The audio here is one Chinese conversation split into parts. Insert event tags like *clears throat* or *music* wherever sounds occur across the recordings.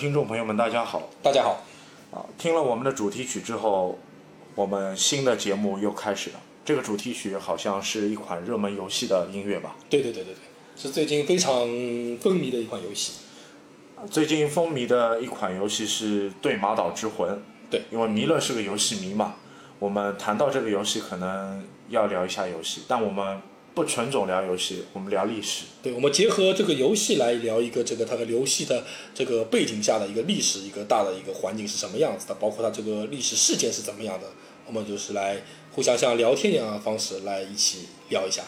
呃，听众朋友们，大家好大家好，啊！听了我们的主题曲之后，我们新的节目又开始了。这个主题曲好像是一款热门游戏的音乐吧？对对对对对，是最近非常风靡的一款游戏。最近风靡的一款游戏是《对马岛之魂》。对，因为弥勒是个游戏迷嘛，我们谈到这个游戏可能要聊一下游戏，但我们不纯种聊游戏，我们聊历史。对，我们结合这个游戏来聊一个这个它的游戏的这个背景下的一个历史，一个大的一个环境是什么样子的，包括它这个历史事件是怎么样的，我们就是来互相像聊天一样的方式来一起聊一下。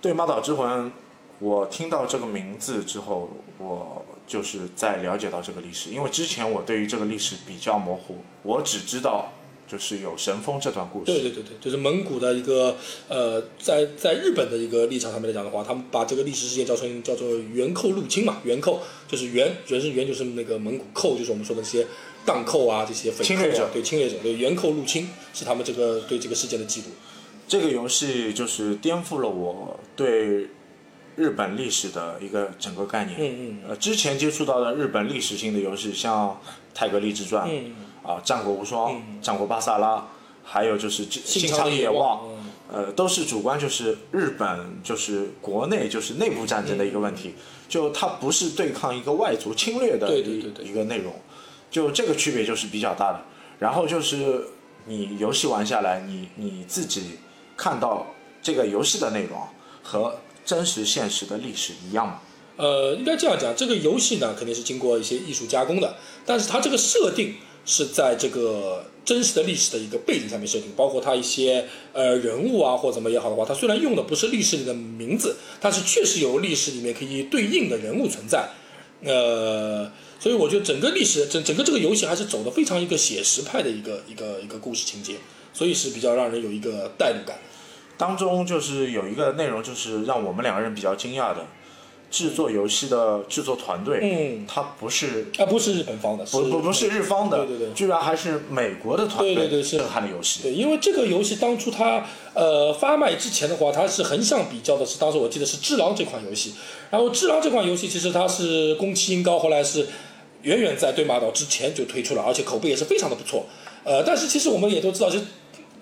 对马岛之魂，我听到这个名字之后，我就是在了解到这个历史，因为之前我对于这个历史比较模糊，我只知道就是有神风这段故事。对对对对，就是蒙古的一个呃，在在日本的一个立场上面来讲的话，他们把这个历史事件叫成叫做元寇入侵嘛，元寇就是元，元是元就是那个蒙古寇，就是我们说的这些荡寇啊，这些匪侵略者对侵略者，对元寇入侵是他们这个对这个事件的记录。这个游戏就是颠覆了我对日本历史的一个整个概念。嗯嗯呃，之前接触到的日本历史性的游戏，像《太阁立志传》嗯，啊，《战国无双》战国巴萨拉》，还有就是《信长野望》嗯。呃，都是主观就是日本就是国内就是内部战争的一个问题，就它不是对抗一个外族侵略的一个内容，就这个区别就是比较大的。然后就是你游戏玩下来，你你自己看到这个游戏的内容和真实现实的历史一样吗？呃，应该这样讲，这个游戏呢肯定是经过一些艺术加工的，但是它这个设定是在这个真实的历史的一个背景上面设定，包括它一些呃人物啊或怎么也好的话，它虽然用的不是历史里的名字，但是确实有历史里面可以对应的人物存在。呃，所以我觉得整个历史整整个这个游戏还是走的非常一个写实派的一个一个一个故事情节，所以是比较让人有一个代入感。当中就是有一个内容，就是让我们两个人比较惊讶的，制作游戏的制作团队，嗯，它不是啊，不是日本方的，不不不是日方的，对对对居然还是美国的团队，对对对是震撼的游戏。对，因为这个游戏当初它呃发卖之前的话，它是横向比较的是，当时我记得是《智狼》这款游戏。然后《智狼》这款游戏其实它是宫崎英高，后来是远远在对马岛之前就推出了，而且口碑也是非常的不错。呃，但是其实我们也都知道，就《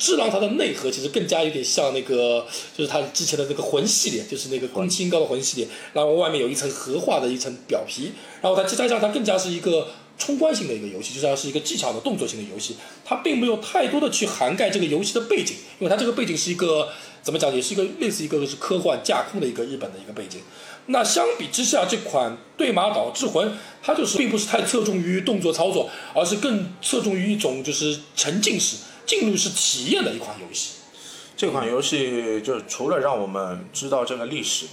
只狼》它的内核其实更加有点像那个，就是它之前的那个魂系列，就是那个宫崎英高的魂系列，然后外面有一层核化的一层表皮，然后它再加上它更加是一个冲关型的一个游戏，就是它是一个技巧的动作型的游戏，它并没有太多的去涵盖这个游戏的背景，因为它这个背景是一个怎么讲，也是一个类似一个是科幻架空的一个日本的一个背景。那相比之下，这款《对马岛之魂》它就是并不是太侧重于动作操作，而是更侧重于一种就是沉浸式、进入式体验的一款游戏。这款游戏就是除了让我们知道这个历史，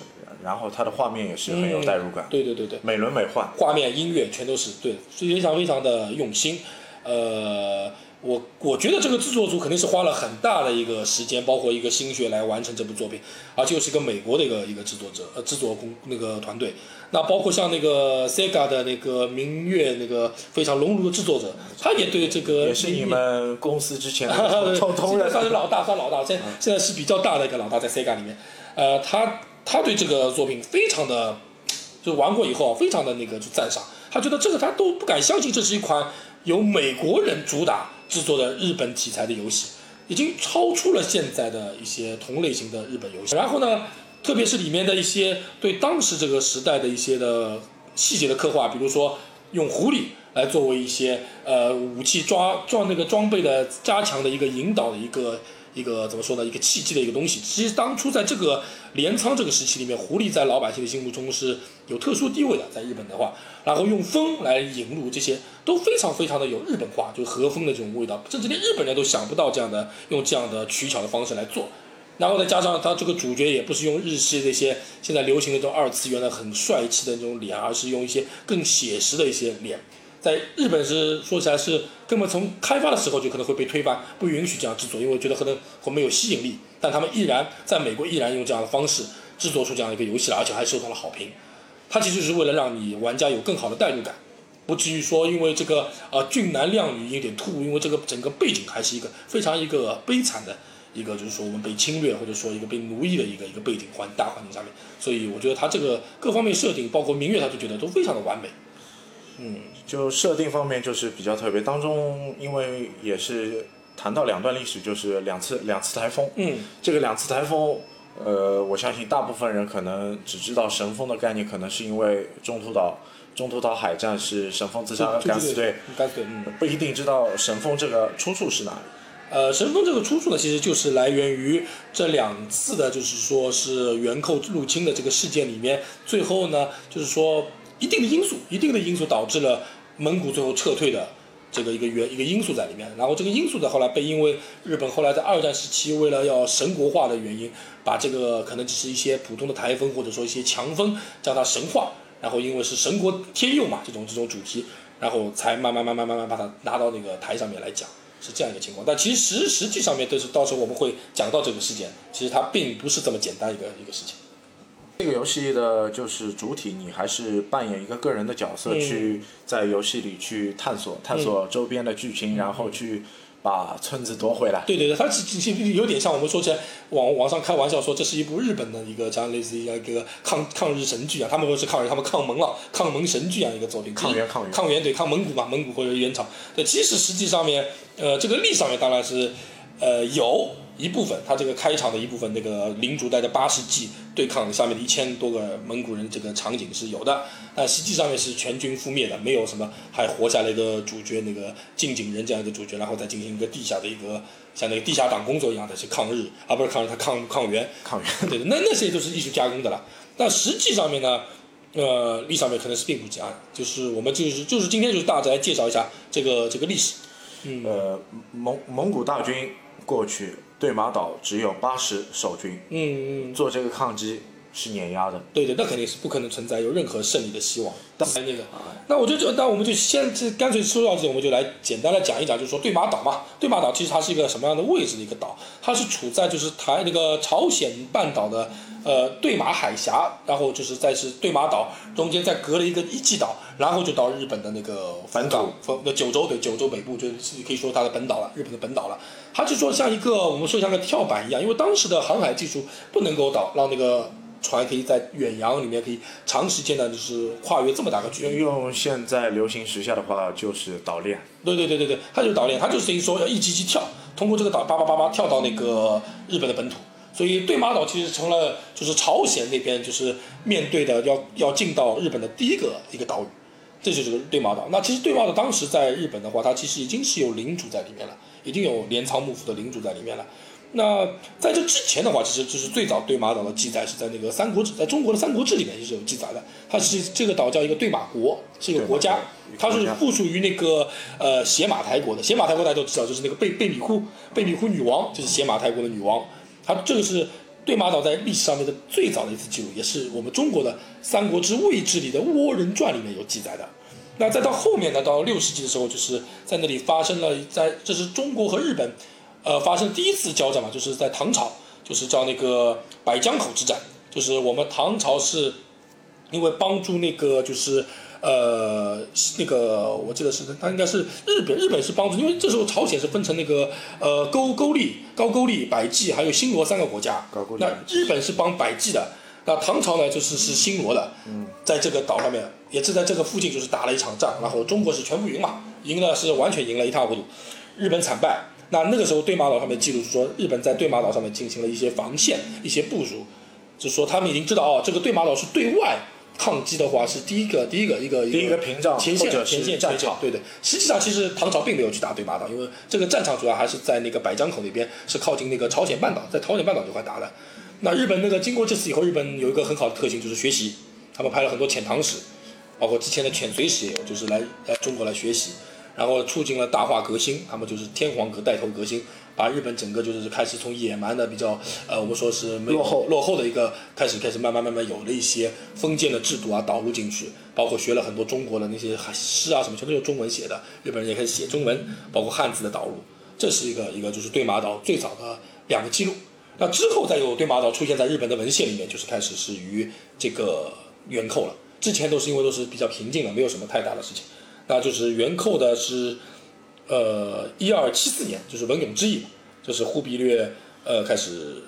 然后它的画面也是很有代入感，对对对对，美轮美奂。画面、音乐全都是对，非常非常的用心。呃，我我觉得这个制作组肯定是花了很大的一个时间，包括一个心血来完成这部作品，而且又是一个美国的一个一个制作者呃制作工那个团队。那包括像那个 Sega 的那个明月那个非常熔炉的制作者，他也对这个也是你们公司之前 *laughs* 对的同同仁算是老大，算老大，现现在是比较大的一个老大，在 Sega 里面。呃，他他对这个作品非常的，就玩过以后啊，非常的那个就赞赏。他觉得这个他都不敢相信，这是一款由美国人主打制作的日本题材的游戏，已经超出了现在的一些同类型的日本游戏。然后呢，特别是里面的一些对当时这个时代的一些的细节的刻画，比如说用狐狸来作为一些呃武器抓装那个装备的加强的一个引导的一个一个怎么说呢？一个契机的一个东西。其实当初在这个镰仓这个时期里面，狐狸在老百姓的心目中是有特殊地位的，在日本的话，然后用风来引入这些都非常非常的有日本化，就是和风的这种味道，甚至连日本人都想不到这样的用这样的取巧的方式来做。然后再加上他这个主角也不是用日系这些现在流行的这种二次元的很帅气的那种脸，而是用一些更写实的一些脸。在日本是说起来是根本从开发的时候就可能会被推翻，不允许这样制作，因为觉得可能会没有吸引力。但他们依然在美国依然用这样的方式制作出这样一个游戏来，而且还受到了好评。它其实是为了让你玩家有更好的代入感，不至于说因为这个呃俊男靓女有点突兀，因为这个整个背景还是一个非常一个悲惨的一个，就是说我们被侵略或者说一个被奴役的一个一个背景环大环境下面，所以我觉得他这个各方面设定，包括明月，他就觉得都非常的完美。嗯，就设定方面就是比较特别，当中因为也是谈到两段历史，就是两次两次台风。嗯，这个两次台风，呃，我相信大部分人可能只知道神风的概念，可能是因为中途岛中途岛海战是神风自杀敢死队，敢死队，嗯，不一定知道神风这个出处是哪里。呃，神风这个出处呢，其实就是来源于这两次的，就是说是元寇入侵的这个事件里面，最后呢，就是说一定的因素，一定的因素导致了蒙古最后撤退的这个一个原一个因素在里面。然后这个因素呢，后来被因为日本后来在二战时期为了要神国化的原因，把这个可能只是一些普通的台风或者说一些强风将它神化，然后因为是神国天佑嘛这种这种主题，然后才慢慢慢慢慢慢把它拿到那个台上面来讲。是这样一个情况，但其实实实际上面都是到时候我们会讲到这个事件，其实它并不是这么简单一个一个事情。这个游戏的就是主体，你还是扮演一个个人的角色，嗯。去在游戏里去探索探索周边的剧情，然后去把村子夺回来。对对对，它其其实有点像我们说起来网网上开玩笑说这是一部日本的一个这样类似于一个抗抗日神剧啊，他们不是抗日，他们抗蒙了，抗蒙神剧一样一个作品。抗元抗元抗元对抗蒙古嘛，蒙古或者元朝。对，其实实际上面，呃，这个历史上面当然是，呃，有一部分，他这个开场的一部分，那个领主带着八十骑对抗下面的一千多个蒙古人，这个场景是有的，但实际上面是全军覆灭的，没有什么还活下来一个主角，那个近景人这样一个主角，然后再进行一个地下的一个像那个地下党工作一样的去抗日，啊，不是抗日，他抗抗元，*laughs* 抗元对的，那那些都是艺术加工的了。但实际上面呢，呃，历史上面可能是并不这样，就是我们就是就是今天就是大致来介绍一下这个这个历史。呃，蒙蒙古大军过去，对马岛只有八十守军，嗯嗯，做这个抗击是碾压的。对的，那肯定是不可能存在有任何胜利的希望。但那个，那我就就那我们就先这干脆说到这里，我们就来简单的讲一讲，就是说对马岛嘛，对马岛其实它是一个什么样的位置的一个岛？它是处在就是台那个朝鲜半岛的呃对马海峡，然后就是在是对马岛中间再隔了一个一季岛，然后就到日本的那个本岛，那九州对九州北部就是可以说它的本岛了，日本的本岛了。它就说像一个我们说像个跳板一样，因为当时的航海技术不能够导让那个。船可以在远洋里面可以长时间的，就是跨越这么大个距离。用现在流行时下的话，就是岛链。对对对对对，它就是岛链，它就是等于说要一级级跳，通过这个岛叭叭叭叭跳到那个日本的本土。所以对马岛其实成了就是朝鲜那边就是面对的要要进到日本的第一个一个岛屿，这就是个对马岛。那其实对马岛当时在日本的话，它其实已经是有领主在里面了，已经有镰仓幕府的领主在里面了。那在这之前的话，其实就是最早对马岛的记载是在那个《三国志》，在中国的《三国志》里面也是有记载的。它是这个岛叫一个对马国，是一个国家，它是附属于那个呃邪马台国的。邪马台国大家都知道，就是那个贝贝米库贝米库女王，就是邪马台国的女王。它这个是对马岛在历史上面的最早的一次记录，也是我们中国的《三国志魏志》里的《倭人传》里面有记载的。那再到后面呢，到六世纪的时候，就是在那里发生了，在这是中国和日本。呃，发生第一次交战嘛，就是在唐朝，就是叫那个百江口之战，就是我们唐朝是，因为帮助那个就是呃那个我记得是他应该是日本，日本是帮助，因为这时候朝鲜是分成那个呃沟沟利、高句丽、百济还有新罗三个国家，那日本是帮百济的，那唐朝呢就是是新罗的，在这个岛上面也是在这个附近就是打了一场仗，然后中国是全部赢嘛，赢了是完全赢了一塌糊涂，日本惨败。那那个时候，对马岛上面记录是说，日本在对马岛上面进行了一些防线、一些部署，就说他们已经知道哦，这个对马岛是对外抗击的话是第一个、第一个一个第一个屏障前线前线战场。对对，实际上其实唐朝并没有去打对马岛，因为这个战场主要还是在那个百江口那边，是靠近那个朝鲜半岛，在朝鲜半岛这块打的。那日本那个经过这次以后，日本有一个很好的特性就是学习，他们拍了很多遣唐使，包括之前的遣隋使也有，就是来来中国来学习。然后促进了大化革新，他们就是天皇革带头革新，把日本整个就是开始从野蛮的比较呃，我们说是没落后落后的一个开始开始慢慢慢慢有了一些封建的制度啊导入进去，包括学了很多中国的那些诗啊什么，全都用中文写的，日本人也开始写中文，包括汉字的导入，这是一个一个就是对马岛最早的两个记录。那之后再有对马岛出现在日本的文献里面，就是开始是于这个元寇了，之前都是因为都是比较平静的，没有什么太大的事情。那就是元寇的是，呃，一二七四年，就是文永之役，就是忽必烈呃开始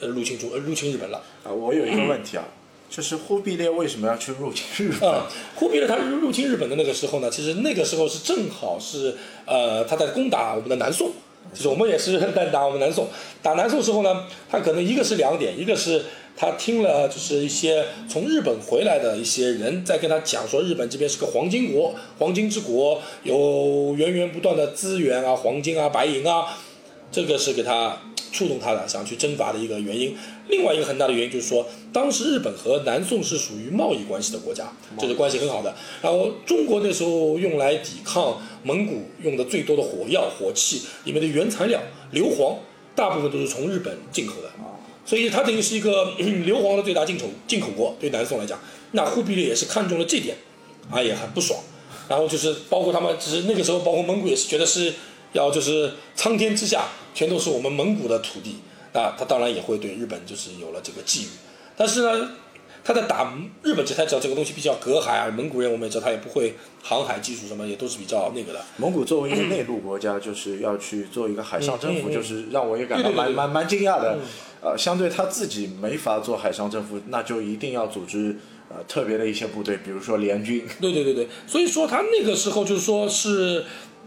呃入侵中呃入侵日本了。啊，我有一个问题啊，就是忽必烈为什么要去入侵日本？啊，忽必烈他入入侵日本的那个时候呢，其实那个时候是正好是呃他在攻打我们的南宋，就是我们也是在打我们南宋。打南宋时候呢，他可能一个是两点，一个是他听了就是一些从日本回来的一些人在跟他讲说，日本这边是个黄金国，黄金之国，有源源不断的资源啊，黄金啊，白银啊，这个是给他触动他的想去征伐的一个原因。另外一个很大的原因就是说，当时日本和南宋是属于贸易关系的国家，就是关系很好的。然后中国那时候用来抵抗蒙古用的最多的火药、火器里面的原材料硫磺，大部分都是从日本进口的。所以它等于是一个硫磺的最大进口进口国，对南宋来讲，那忽必烈也是看中了这点，啊也很不爽。然后就是包括他们，只是那个时候包括蒙古也是觉得是要就是苍天之下全都是我们蒙古的土地。那他当然也会对日本就是有了这个觊觎，但是呢，他在打日本，这才知道这个东西比较隔海啊。蒙古人我们也知道，他也不会航海技术什么，也都是比较那个的。蒙古作为一个内陆国家，就是要去做一个海上征服，就是让我也感到蛮蛮蛮惊讶的。呃，相对他自己没法做海上征服，那就一定要组织呃特别的一些部队，比如说联军。对对对对，所以说他那个时候就是说是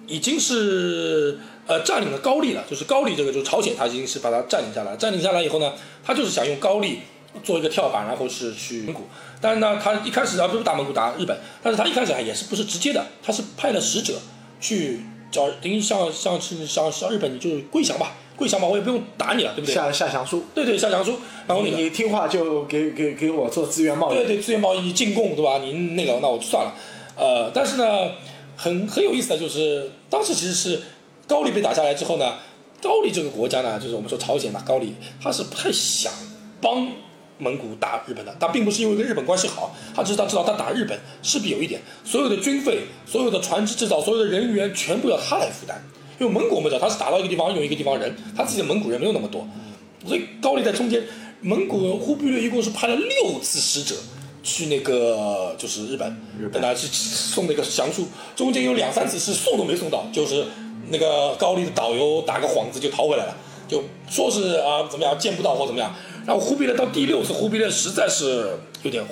已经是呃占领了高丽了，就是高丽这个就是朝鲜，他已经是把它占领下来。占领下来以后呢，他就是想用高丽做一个跳板，然后是去蒙古。但是呢，他一开始啊不是打蒙古打日本，但是他一开始啊也是不是直接的，他是派了使者去找，等于像像是像像日本，你就是归降吧，跪降吧，我也不用打你了，对不对？下下降书，对对下降书，然后那个你听话就给给给我做资源贸易。对对，资源贸易进贡，对吧？您那个那我就算了。呃，但是呢，很很有意思的就是，当时其实是高丽被打下来之后呢，高丽这个国家呢，就是我们说朝鲜嘛，高丽他是不太想帮蒙古打日本的，他并不是因为跟日本关系好，他只是他知道他打日本势必有一点，所有的军费、所有的船只制造、所有的人员全部要他来负担。因为蒙古我们知道他是打到一个地方用一个地方人，他自己的蒙古人没有那么多，所以高丽在中间，蒙古忽必烈一共是派了六次使者去那个就是日本，跟他去送那个降书，中间有两三次是送都没送到，就是那个高丽的导游打个幌子就逃回来了，就说是啊怎么样见不到或怎么样，然后忽必烈到第六次，忽必烈实在是有点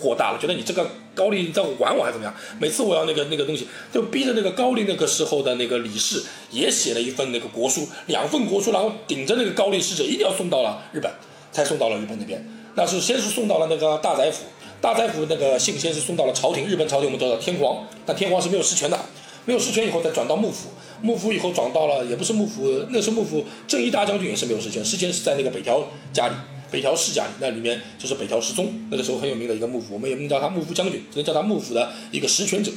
火大了，觉得你这个高丽在玩我还是怎么样？每次我要那个那个东西，就逼着那个高丽那个时候的那个李氏也写了一份那个国书，两份国书，然后顶着那个高丽使者一定要送到了日本，才送到了日本那边。那是先是送到了那个大宰府，大宰府那个信先是送到了朝廷，日本朝廷我们知道天皇，但天皇是没有实权的，没有实权以后再转到幕府，幕府以后转到了也不是幕府，那时候幕府正一大将军也是没有实权，实权是在那个北条家里。北条氏家里，那里面就是北条氏宗，那个时候很有名的一个幕府，我们也不能叫他幕府将军，只能叫他幕府的一个实权者，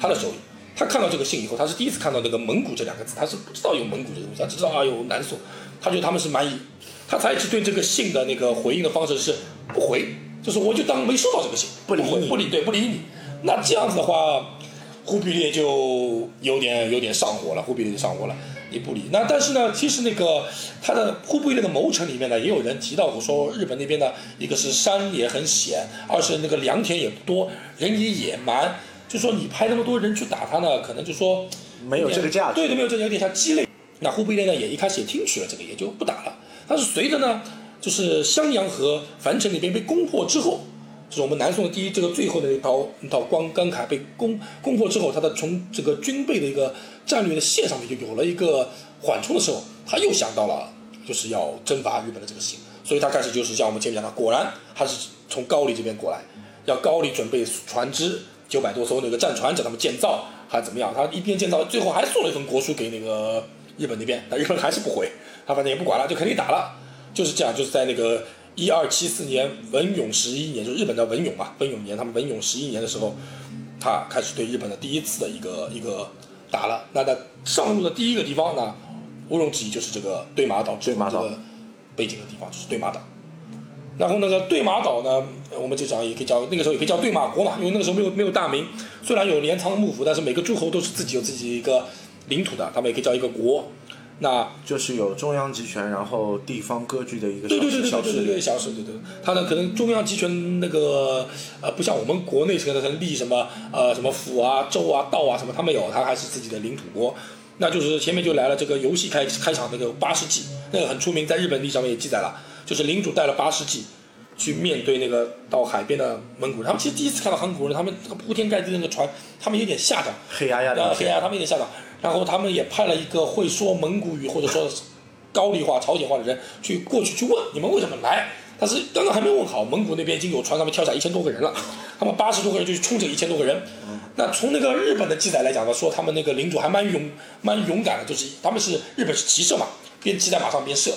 他的手里。他看到这个信以后，他是第一次看到那个蒙古这两个字，他是不知道有蒙古这个东西，他只知道啊有南宋，他觉得他们是蛮夷，他采取对这个信的那个回应的方式是不回，就是我就当没收到这个信，不理你不理对不理你。那这样子的话，忽必烈就有点有点上火了，忽必烈就上火了。你不理那，但是呢，其实那个他的忽必烈的谋臣里面呢，也有人提到过，说日本那边呢，一个是山也很险，二是那个良田也不多，人也野蛮，就说你派那么多人去打他呢，可能就说没有这个价值对对，没有这个有点像鸡肋。那忽必烈呢，也一开始也听取了这个，也就不打了。但是随着呢，就是襄阳和樊城那边被攻破之后，就是我们南宋的第一这个最后的一套一套关关卡被攻攻破之后，他的从这个军备的一个战略的线上面就有了一个缓冲的时候，他又想到了就是要征伐日本的这个事情，所以他开始就是像我们前面讲的，果然他是从高丽这边过来，要高丽准备船只九百多艘那个战船，叫他们建造还怎么样？他一边建造，最后还送了一份国书给那个日本那边，但日本还是不回，他反正也不管了，就肯定打了，就是这样，就是在那个一二七四年文永十一年，就是日本的文永嘛，文永年，他们文永十一年的时候，他开始对日本的第一次的一个一个打了。那在上路的第一个地方呢，毋庸置疑就是这个对马岛，对马岛这个背景的地方就是对马岛。然后那个对马岛呢，呃我们就讲也可以叫那个时候也可以叫对马国嘛，因为那个时候没有没有大名，虽然有镰仓幕府，但是每个诸侯都是自己有自己一个领土的，他们也可以叫一个国。那就是有中央集权，然后地方割据的一个小对对对对对对对，力。小势对对，它呢可能中央集权那个呃不像我们国内可能立什么呃什么府啊州啊道啊什么，他没有，他还是自己的领土国。那就是前面就来了这个游戏开开场那个八世纪，那个很出名，在日本历史上面也记载了，就是领主带了八世纪，去面对那个到海边的蒙古人。他们其实第一次看到蒙古人，他们这个铺天盖地的那个船，他们有点吓到，黑压压的呃，黑压他们有点吓到。然后他们也派了一个会说蒙古语或者说高丽话、朝鲜话的人去过去去问你们为什么来。但是刚刚还没问好，蒙古那边已经有船上面跳下一千多个人了，他们八十多个人就去冲这一千多个人。那从那个日本的记载来讲呢，说他们那个领主还蛮勇蛮勇敢的，就是他们是日本是骑射嘛，边骑在马上边射，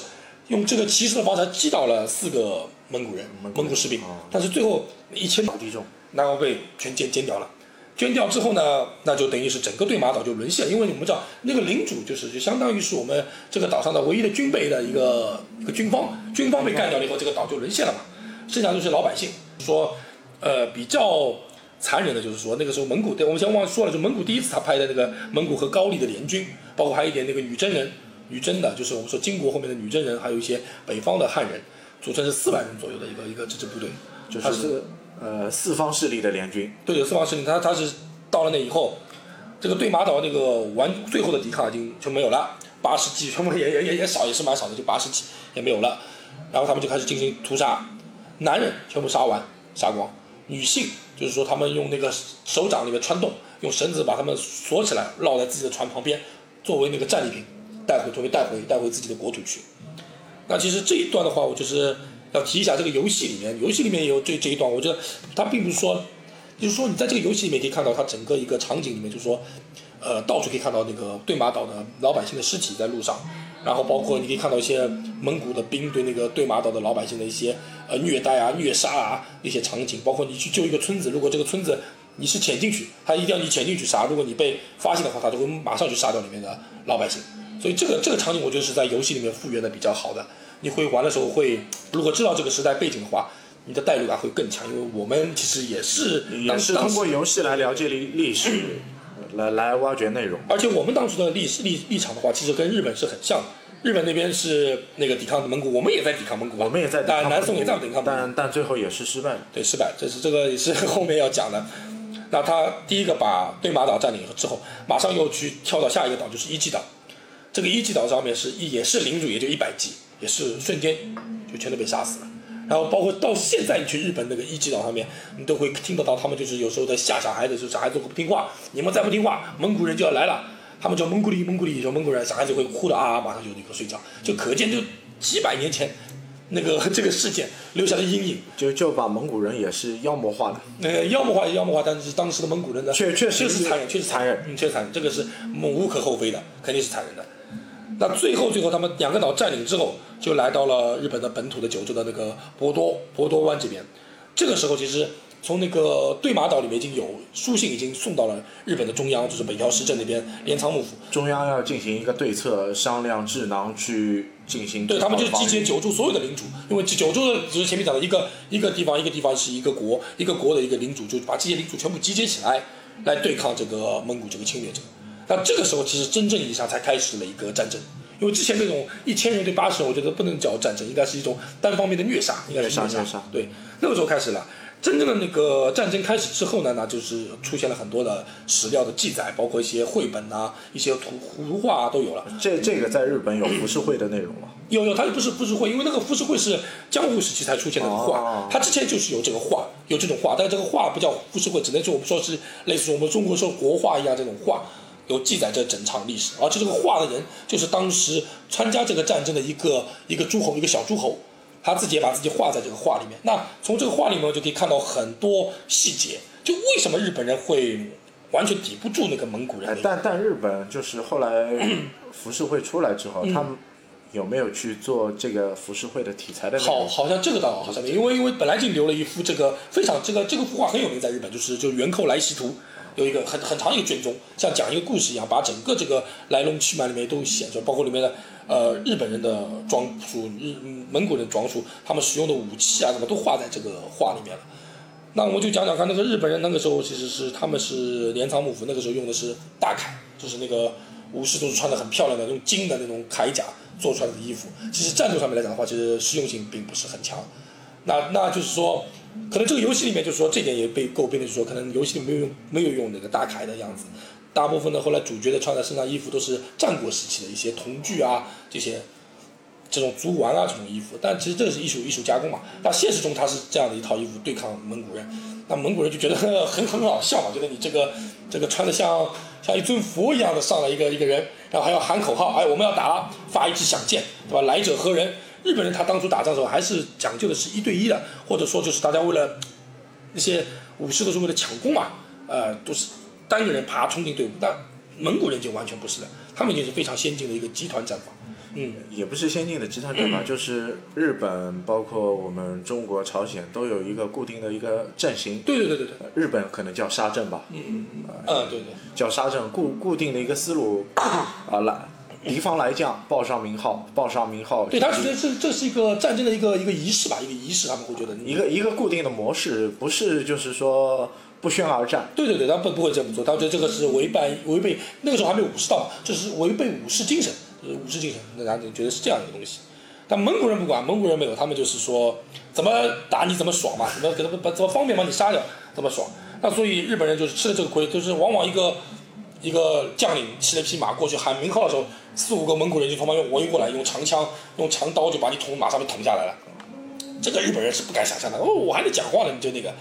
用这个骑射的方式击倒了四个蒙古人、蒙古士兵，但是最后一千敌众，然后被全歼歼掉了。捐掉之后呢，那就等于是整个对马岛就沦陷，因为我们知道那个领主就是就相当于是我们这个岛上的唯一的军备的一个一个军方，军方被干掉了以后，这个岛就沦陷了嘛，剩下就是老百姓。说，呃，比较残忍的就是说那个时候蒙古，对我们先忘说了，就蒙古第一次他派的那个蒙古和高丽的联军，包括还有一点那个女真人，女真的就是我们说金国后面的女真人，还有一些北方的汉人，组成是四万人左右的一个一个这支部队，就是呃四方势力的联军。对，四方势力，他他是到了那以后，这个对马岛那个完最后的抵抗已经就没有了，八十几全部也也也也少，也是蛮少的，就八十几也没有了。然后他们就开始进行屠杀，男人全部杀完杀光，女性就是说他们用那个手掌里面穿洞，用绳子把他们锁起来，绕在自己的船旁边，作为那个战利品带回，作为带回带回自己的国土去。那其实这一段的话，我就是要提一下这个游戏里面，游戏里面有这这一段，我觉得它并不是说，就是说你在这个游戏里面可以看到它整个一个场景里面，就是说，呃，到处可以看到那个对马岛的老百姓的尸体在路上，然后包括你可以看到一些蒙古的兵对那个对马岛的老百姓的一些呃虐待啊、虐杀啊一些场景，包括你去救一个村子，如果这个村子你是潜进去，他一定要你潜进去杀，如果你被发现的话，他就会马上去杀掉里面的老百姓。所以这个这个场景我觉得是在游戏里面复原的比较好的。你会玩的时候会，如果知道这个时代背景的话，你的代入感会更强，因为我们其实也是也是通过游戏来了解历历史，*coughs* 来来挖掘内容。而且我们当初的历史立立场的话，其实跟日本是很像的。日本那边是那个抵抗蒙古，我们也在抵抗蒙古，我们也在抵抗但南宋也在抵抗蒙古，但但最后也是失败了。对，失败，这是这个也是后面要讲的。*laughs* 那他第一个把对马岛占领之后，马上又去跳到下一个岛，就是一季岛。这个一季岛上面是也是领主，也就一百级，也是瞬间就全都被杀死了。然后包括到现在，你去日本那个一级岛上面，你都会听得到他们就是有时候在吓小孩子，就小孩子不听话，你们再不听话，蒙古人就要来了。他们叫蒙古里，蒙古里，叫蒙古人，小孩子会哭的啊，马上就立刻睡觉，就可见就几百年前那个 *laughs* 这个事件留下的阴影。就就把蒙古人也是妖魔化的，呃，妖魔化也妖魔化，但是当时的蒙古人呢，确确实确实残忍，确实残忍，嗯，确实残忍，这个是无可厚非的，肯定是残忍的。那最后，最后他们两个岛占领之后，就来到了日本的本土的九州的那个博多博多湾这边。这个时候，其实从那个对马岛里面已经有书信已经送到了日本的中央，就是北条时政那边镰仓幕府。中央要进行一个对策，商量智囊去进行。对他们就是集结九州所有的领主，因为九州的只是前面讲的一个一个地方，一个地方是一个国，一个国的一个领主，就把这些领主全部集结起来，来对抗这个蒙古这个侵略者。那这个时候，其实真正意义上才开始了一个战争，因为之前那种一千人对八十人，我觉得不能叫战争，应该是一种单方面的虐杀，应该是虐杀杀对，那个时候开始了。真正的那个战争开始之后呢，那就是出现了很多的史料的记载，包括一些绘本啊、一些图图画啊都有了。这这个在日本有浮世绘的内容吗？有有，它不是浮世绘，因为那个浮世绘是江户时期才出现的画，哦它之前就是有这个画，有这种画，但这个画不叫浮世绘，只能说我们说是类似我们中国说国画一样这种画，有记载这整场历史，而且这个画的人就是当时参加这个战争的一个一个诸侯，一个小诸侯。他自己也把自己画在这个画里面。那从这个画里面就可以看到很多细节，就为什么日本人会完全抵不住那个蒙古人。但但日本就是后来 *clears throat* 浮世绘出来之后，他们有没有去做这个浮世绘的题材的好，好像这个倒好像没，因为因为本来就留了一幅这个非常这个这个幅画很有名，在日本就是就元寇来袭图，有一个很很长一个卷宗，像讲一个故事一样，把整个这个来龙去脉里面都写出来，包括里面的呃日本人的装束、日蒙古人装束，他们使用的武器啊什么都画在这个画里面了。那我们就讲讲看，那个日本人那个时候其实是他们是镰仓幕府那个时候用的是大铠，就是那个武士都是穿的很漂亮的用金的那种铠甲做出来的衣服。其实战斗上面来讲的话，其实实用性并不是很强。那那就是说，可能这个游戏里面就说这点也被诟病的，就是说可能游戏里没有用没有用那个大铠的样子。大部分的后来主角的穿在身上衣服都是战国时期的一些铜具啊这些。这种足丸啊这种衣服，但其实这是艺术艺术加工嘛。那现实中他是这样的一套衣服对抗蒙古人，那蒙古人就觉得很很好笑嘛，觉得你这个 *laughs* 这个穿的像像一尊佛一样的上来一个一个人，然后还要喊口号，哎，我们要打，发一支响箭，对吧？来者何人？日本人他当初打仗的时候还是讲究的是一对一的，或者说就是大家为了那些武士都是为了抢攻嘛，呃，都是单个人爬冲进队伍。但蒙古人就完全不是的，他们已经是非常先进的一个集团战法。嗯，也不是先进的集团战法，就是日本包括我们中国、朝鲜都有一个固定的一个阵型。对对对对对，日本可能叫沙阵吧。嗯嗯嗯，对对，叫沙阵，固固定的一个思路啊来。敌方来将，报上名号，报上名号。对他觉得这这是一个战争的一个一个仪式吧，一个仪式，他们会觉得一个一个固定的模式，不是就是说不宣而战。对对对，他不不会这么做，他觉得这个是违背违背那个时候还没有武士道，这是违背武士精神，就是武士精神，那他就觉得是这样一个东西。但蒙古人不管，蒙古人没有，他们就是说怎么打你怎么爽嘛，怎么怎么把怎么方便把你杀掉，怎么爽。那所以日本人就是吃了这个亏，就是往往一个一个将领骑了匹马过去喊名号的时候。四五个蒙古人就从旁边围过来，用长枪、用长刀就把你捅马上就捅下来了。这个日本人是不敢想象的。哦，我还得讲话呢，你就那个。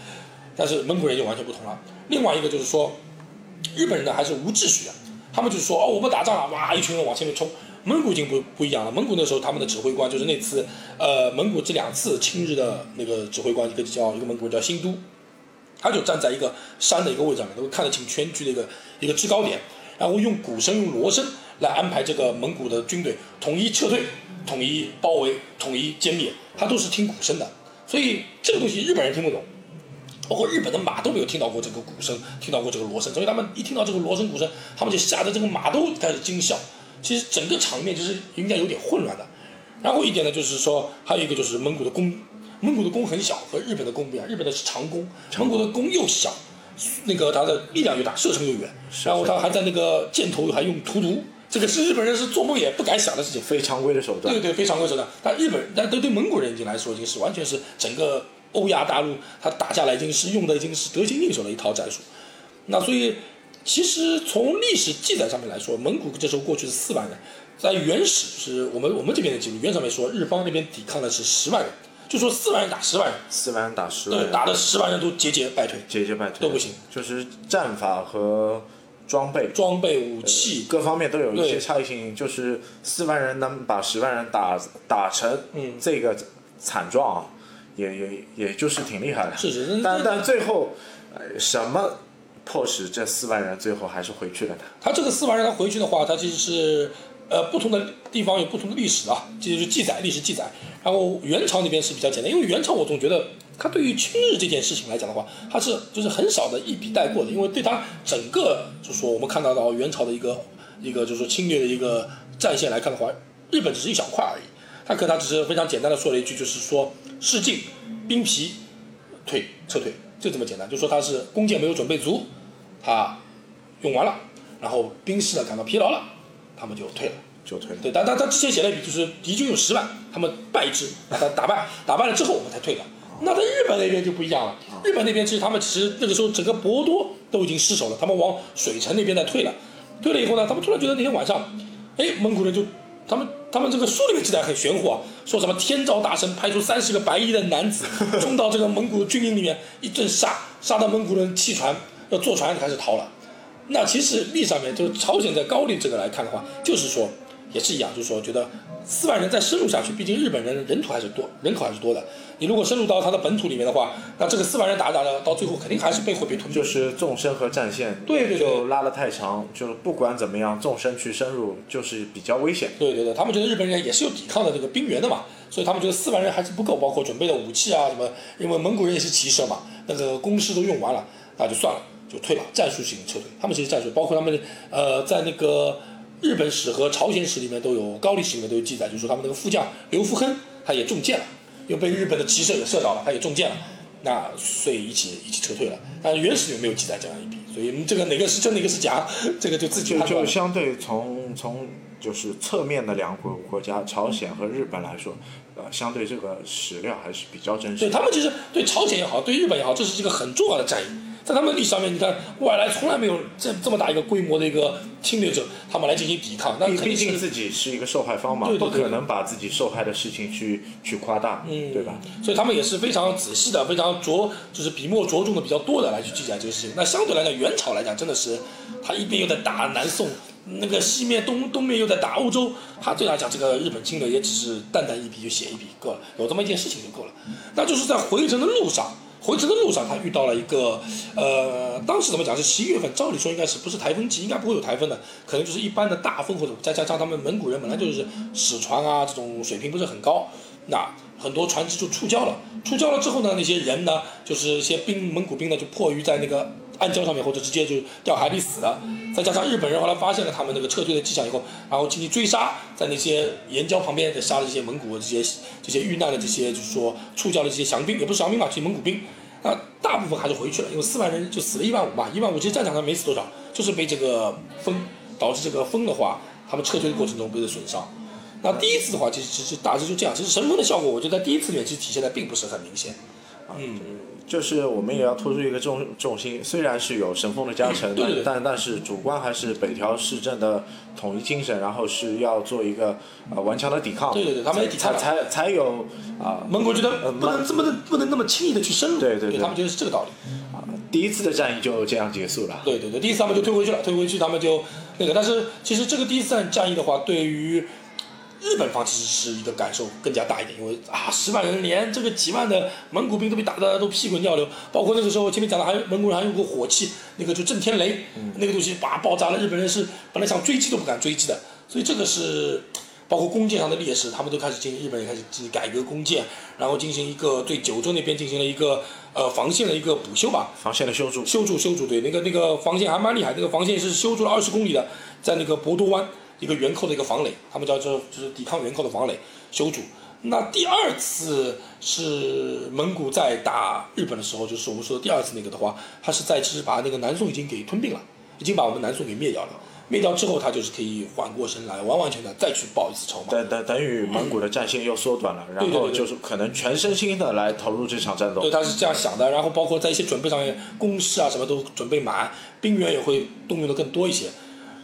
但是蒙古人就完全不同了。另外一个就是说，日本人呢还是无秩序的。他们就是说，哦，我们打仗了，哇，一群人往前面冲。蒙古已经不不一样了。蒙古那时候他们的指挥官就是那次，呃，蒙古这两次亲日的那个指挥官，一个叫一个蒙古人叫新都，他就站在一个山的一个位置上面，能够看得清全局的一个一个制高点，然后用鼓声、用锣声。来安排这个蒙古的军队统一撤退、统一包围、统一歼灭，他都是听鼓声的，所以这个东西日本人听不懂，包括日本的马都没有听到过这个鼓声，听到过这个锣声，所以他们一听到这个锣声、鼓声，他们就吓得这个马都开始惊笑。其实整个场面就是应该有点混乱的。然后一点呢，就是说还有一个就是蒙古的弓，蒙古的弓很小，和日本的弓不一样，日本的是长弓，蒙古的弓又小，那个它的力量越大，射程越远，然后他还在那个箭头还用荼毒。这个是日本人是做梦也不敢想的事情，非常规的手段。对对，非常规手段。但日本，但对对蒙古人已经来说，已经是完全是整个欧亚大陆，他打下来已经是用的已经是得心应手的一套战术。那所以，其实从历史记载上面来说，蒙古这时候过去是四万人，在原始是我们我们这边的记录，原上面说日方那边抵抗的是十万人，就说四万人打十万人，四万人打十万，对，打的十万人都节节败退，节节败退都不行，就是战法和。装备、装备、武器各方面都有一些差异性，就是四万人能把十万人打打成这个惨状啊，也也也就是挺厉害的。是是，但但最后，什么迫使这四万人最后还是回去了呢？他这个四万人他回去的话，他其实是。呃，不同的地方有不同的历史啊，这就是记载历史记载。然后元朝那边是比较简单，因为元朝我总觉得他对于亲日这件事情来讲的话，他是就是很少的一笔带过的，因为对他整个就是说我们看到的元朝的一个一个就是说侵略的一个战线来看的话，日本只是一小块而已。他可他只是非常简单的说了一句，就是说示进，兵疲，退撤退，就这么简单，就说他是弓箭没有准备足，他用完了，然后兵士呢感到疲劳了。他们就退了，就退了。对，但他他之前写了一笔，就是敌军有十万，他们败之，把他打败，打败了之后我们才退的。那在日本那边就不一样了，日本那边其实他们其实那个时候整个博多都已经失守了，他们往水城那边在退了。退了以后呢，他们突然觉得那天晚上，哎，蒙古人就他们他们这个书里面记载很玄乎啊，说什么天照大神派出三十个白衣的男子冲到这个蒙古军营里面一顿杀，杀到蒙古人弃船要坐船开始逃了。那其实历上面就是朝鲜在高丽这个来看的话，就是说也是一样，就是说觉得四万人再深入下去，毕竟日本人人口还是多，人口还是多的。你如果深入到他的本土里面的话，那这个四万人打打的到最后肯定还是被会被吞。就是纵深和战线对对就拉得太长，就是不管怎么样，纵深去深入就是比较危险。对对对，他们觉得日本人也是有抵抗的这个兵源的嘛，所以他们觉得四万人还是不够，包括准备的武器啊什么，因为蒙古人也是骑射嘛，那个弓矢都用完了，那就算了。就退了，战术性撤退。他们其实战术，包括他们呃，在那个日本史和朝鲜史里面都有，高丽史里面都有记载，就是说他们那个副将刘福亨他也中箭了，又被日本的骑射给射倒了，他也中箭了，那所以一起一起撤退了。但原始里面没有记载这样一笔，所以这个哪个是真哪个是假，这个就自己就就相对从从就是侧面的两国国家朝鲜和日本来说，呃，相对这个史料还是比较真实。对他们其实对朝鲜也好，对日本也好，这是一个很重要的战役。在他们历史上面，你看外来从来没有这这么大一个规模的一个侵略者，他们来进行抵抗，那肯毕竟定自己是一个受害方嘛，对对对不可能把自己受害的事情去去夸大，嗯对吧？所以他们也是非常仔细的，非常着就是笔墨着重的比较多的来去记载这个事情。那相对来讲，元朝来讲真的是，他一边又在打南宋，那个西面东东面又在打欧洲，他对他来讲这个日本侵略也只是淡淡一笔就写一笔够了，有这么一件事情就够了。那就是在回程的路上。回程的路上，他遇到了一个，呃，当时怎么讲是十一月份，照理说应该是不是台风季，应该不会有台风的，可能就是一般的大风或者再加上他们蒙古人本来就是使船啊这种水平不是很高，那很多船只就触礁了。触礁了之后呢，那些人呢，就是一些兵蒙古兵呢，就迫于在那个暗礁上面或者直接就掉海里死了。再加上日本人后来发现了他们那个撤退的迹象以后，然后进行追杀，在那些岩礁旁边给杀了这些蒙古这些这些遇难的这些就是说触礁的这些降兵，也不是降兵吧，这些蒙古兵。那大部分还是回去了，因为四万人就死了一万五嘛，一万五其实战场上没死多少，就是被这个风导致这个风的话，他们撤退的过程中被的损伤。那第一次的话，其实其实大致就这样。其实神风的效果，我觉得在第一次里面其实体现的并不是很明显。嗯，就是我们也要突出一个重重心，虽然是有神风的加成，对但但是主观还是北条市政的统一精神，然后是要做一个呃顽强的抵抗，对对对他们也抵抗才才才有啊、蒙古觉得不能这么的不能那么轻易的去深入，对对对他们觉得是这个道理。第一次的战役就这样结束了。对对对，第一次他们就退回去了，退回去他们就那个，但是其实这个第一次战战役的话，对于日本方其实是一个感受更加大一点，因为啊十万人连这个几万的蒙古兵都被打得都屁滚尿流，包括那个时候前面讲的还有蒙古人还用过火器，那个就震天雷，那个东西把爆炸了，日本人是本来想追击都不敢追击的，所以这个是。包括弓箭上的劣势，他们都开始进行，日本也开始进行改革弓箭，然后进行一个对九州那边进行了一个呃防线的一个补修吧，防线的修筑，修筑修筑，对，那个那个防线还蛮厉害，那个防线是修筑了二十公里的，在那个博多湾一个元寇的一个防垒，他们叫做就是抵抗元寇的防垒修筑。那第二次是蒙古在打日本的时候，就是我们说的第二次那个的话，他是在其实把那个南宋已经给吞并了，已经把我们南宋给灭掉了。灭掉之后，他就是可以缓过神来，完完全全再去报一次仇嘛。等等等于蒙古的战线又缩短了，然后就是可能全身心的来投入这场战斗对，。他是这样想的，然后包括在一些准备上面，工事啊什么都准备满，兵员也会动用的更多一些。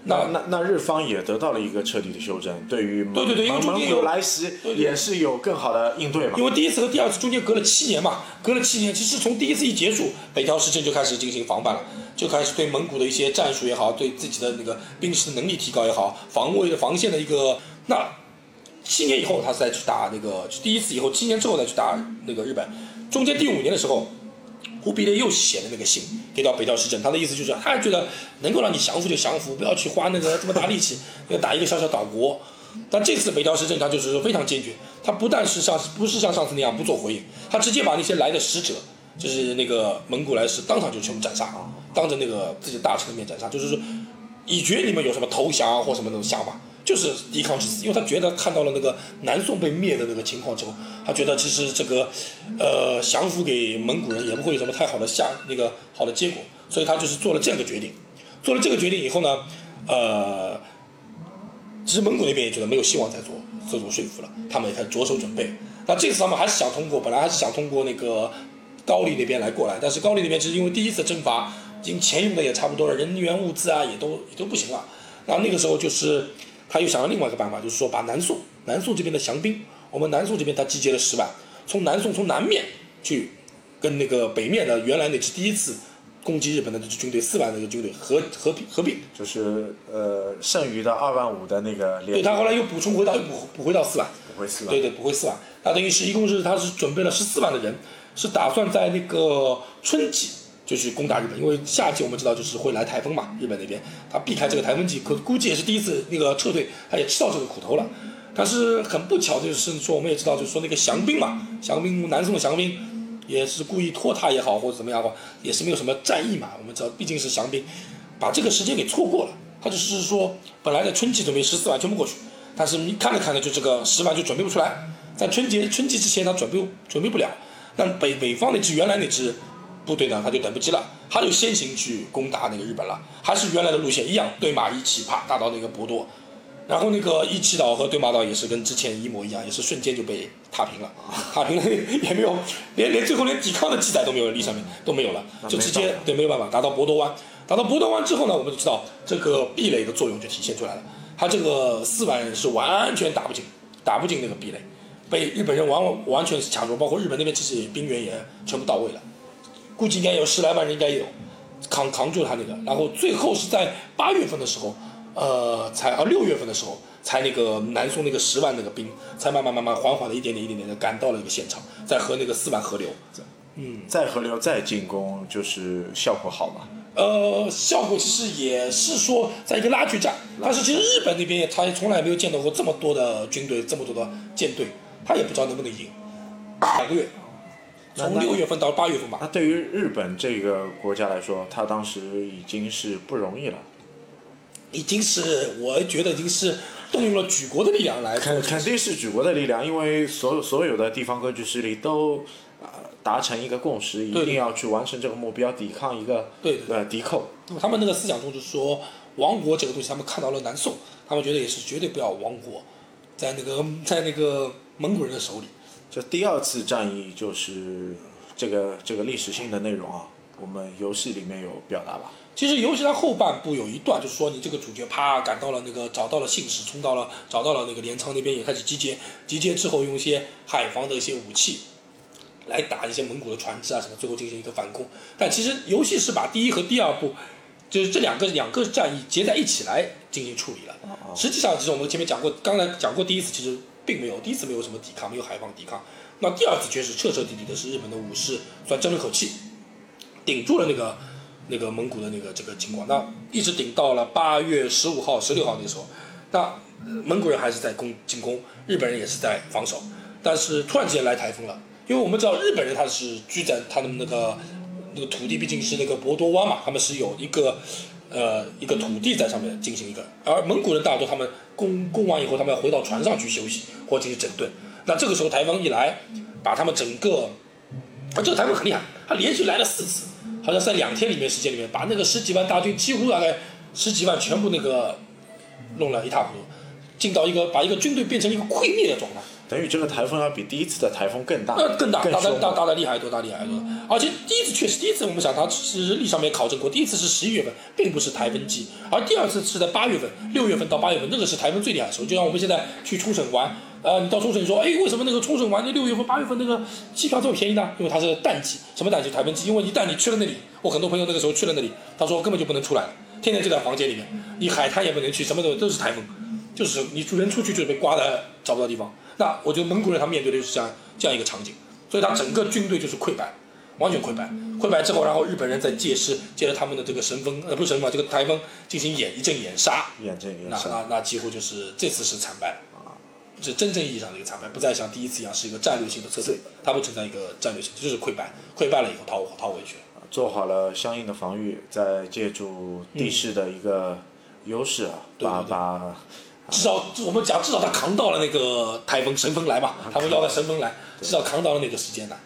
那那那日方也得到了一个彻底的修正，对于蒙对对对因为中间有古来袭也是有更好的应对嘛因。为第一次和第二次中间隔了七年嘛，隔了七年，其实从第一次一结束，北条时政就开始进行防范了，就开始对蒙古的一些战术也好，对自己的那个兵士的能力提高也好，防卫的防线的一个那七年以后，他再去打那个就第一次以后七年之后再去打那个日本，中间第五年的时候，忽必烈又写了那个信给到北条氏政，他的意思就是他觉得能够让你降服就降服，不要去花那个这么大力气 *laughs* 要打一个小小岛国。但这次北条氏政他就是非常坚决，他不但是像不是像上次那样不做回应，他直接把那些来的使者，就是那个蒙古来使，当场就全部斩杀，当着那个自己大臣的面斩杀，就是说以决你们有什么投降或什么那种想法，就是抵抗至死，因为他觉得看到了那个南宋被灭的那个情况之后，他觉得其实这个呃降服给蒙古人也不会有什么太好的下那个好的结果，所以他就是做了这样的决定。做了这个决定以后呢，呃，其实蒙古那边也觉得没有希望再做这种说服了，他们也开始着手准备。那这次他们还是想通过，本来还是想通过那个高丽那边来过来，但是高丽那边其实因为第一次征伐，已经钱用的也差不多了，人员物资啊也都也都不行了。然后那个时候就是他又想了另外一个办法，就是说把南宋南宋这边的降兵，我们南宋这边他集结了十万，从南宋从南面去跟那个北面的原来那支第一次攻击日本的这支军队四万那个军队合合并合并，就是呃剩余的二万五的那个列对他后来又补充回到又补补回到四万，补回四万对。对，补回四万。那等于是一共是他是准备了十四万的人，是打算在那个春季就去攻打日本，因为夏季我们知道就是会来台风嘛，日本那边他避开这个台风季，可估计也是第一次那个撤退，他也吃到这个苦头了。但是很不巧，就是说我们也知道，就是说那个降兵嘛，降兵南宋的降兵也是故意拖沓也好，或者怎么样的话，也是没有什么战役嘛。我们知道毕竟是降兵，把这个时间给错过了。他就是说，本来在春季准备十四万全部过去，但是你看着看着就这个十万就准备不出来，在春节春季之前他准备准备不了。那北北方那支原来那支部队呢，他就等不及了，他就先行去攻打那个日本了，还是原来的路线一样，对马一起啪打到那个博多，然后那个一七岛和对马岛也是跟之前一模一样，也是瞬间就被踏平了，踏平了也没有，连连最后连抵抗的记载都没有，历史上面都没有了，就直接对没有办法打到博多湾，打到博多湾之后呢，我们就知道这个壁垒的作用就体现出来了，他这个四万人是完全打不进，打不进那个壁垒，被日本人完完全是卡住，包括日本那边其实兵员也全部到位了，估计应该有十来万人应该有，扛扛住他那个，然后最后是在八月份的时候。呃，才啊六月份的时候，才那个南宋那个十万那个兵，才慢慢慢慢缓缓的一点点一点点的赶到了一个现场，在和那个四万河流，嗯，再河流再进攻，就是效果好吗？呃，效果其实也是说在一个拉锯战，但是其实日本那边他也从来没有见到过这么多的军队，这么多的舰队，他也不知道能不能赢，两个月，从六月份到八月份吧。那对于日本这个国家来说，他当时已经是不容易了。已经是，我觉得已经是动用了举国的力量来。肯肯定是举国的力量，因为所有所有的地方割据势力都啊达成一个共识，一定要去完成这个目标，抵抗一个对呃敌寇。那么他们那个思想中就是说，亡国这个东西，他们看到了南宋，他们觉得也是绝对不要亡国，在那个在那个蒙古人的手里。这第二次战役就是这个这个历史性的内容啊，我们游戏里面有表达吧。其实游戏它后半部有一段，就是说你这个主角啪赶到了那个找到了信使，冲到了找到了那个镰仓那边也开始集结，集结之后用一些海防的一些武器，来打一些蒙古的船只啊什么，最后进行一个反攻。但其实游戏是把第一和第二部，就是这两个两个战役结在一起来进行处理了。实际上，其实我们前面讲过，刚才讲过第一次其实并没有，第一次没有什么抵抗，没有海防抵抗。那第二次却是彻彻底底的是日本的武士算争了口气，顶住了那个。那个蒙古的那个这个情况，那一直顶到了八月十五号、十六号那时候，那蒙古人还是在攻进攻，日本人也是在防守，但是突然之间来台风了，因为我们知道日本人他是居在他的那个那个土地毕竟是那个博多湾嘛，他们是有一个呃一个土地在上面进行一个，而蒙古人大多他们攻攻完以后，他们要回到船上去休息或进行整顿，那这个时候台风一来，把他们整个，啊这个台风很厉害，他连续来了四次。好像在两天里面时间里面，把那个十几万大军几乎大概十几万全部那个弄了一塌糊涂，进到一个把一个军队变成一个溃灭的状态。等于这个台风要比第一次的台风更大，呃，更大，大的大大的厉害多，大厉害多。而且第一次确实，第一次我们想它是历史上面考证过，第一次是十一月份，并不是台风季，而第二次是在八月份，六月份到八月份，那个是台风最厉害的时候。就像我们现在去冲绳玩，呃，你到冲绳你说，哎，为什么那个冲绳玩那六月份、八月份那个机票这么便宜呢？因为它是淡季，什么淡季？台风季。因为一旦你去了那里，我很多朋友那个时候去了那里，他说根本就不能出来了，天天就在房间里面，你海滩也不能去，什么都都是台风，就是你人出去就是被刮的找不到地方。那我觉得蒙古人他面对的就是这样这样一个场景，所以他整个军队就是溃败，完全溃败。溃败之后，然后日本人在借势借着他们的这个神风呃不是神风这个台风进行演一阵演杀，演阵演杀。那那那几乎就是这次是惨败，是真正意义上的一个惨败，不再像第一次一样是一个战略性的撤退，它不存在一个战略性，就是溃败，溃败了以后逃逃回去了。做好了相应的防御，再借助地势的一个优势啊，把把。至少我们讲，至少他扛到了那个台风神风来嘛，他们要的神风来，至少扛到了那个时间来。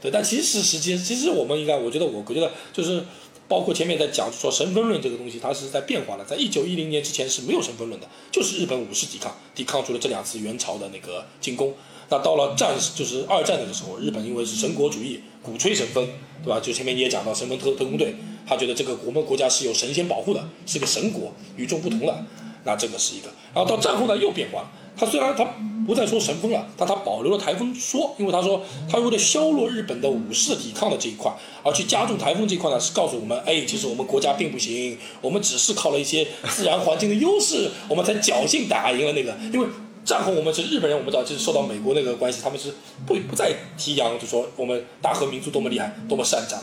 对，但其实时间，其实我们应该，我觉得我我觉得就是，包括前面在讲说神风论这个东西，它是在变化的。在一九一零年之前是没有神风论的，就是日本武士抵抗，抵抗住了这两次元朝的那个进攻。那到了战，就是二战那个时候，日本因为是神国主义，鼓吹神风，对吧？就前面你也讲到神风特特工队，他觉得这个我们国家是有神仙保护的，是个神国，与众不同的。那这个是一个，然后到战后呢又变化了。他虽然他不再说神风了，但他保留了台风说，因为他说他为了削弱日本的武士抵抗的这一块，而去加重台风这一块呢，是告诉我们，哎，其实我们国家并不行，我们只是靠了一些自然环境的优势，我们才侥幸打赢了那个。因为战后我们是日本人，我们知道就是受到美国那个关系，他们是不不再提扬，就说我们大和民族多么厉害，多么善战，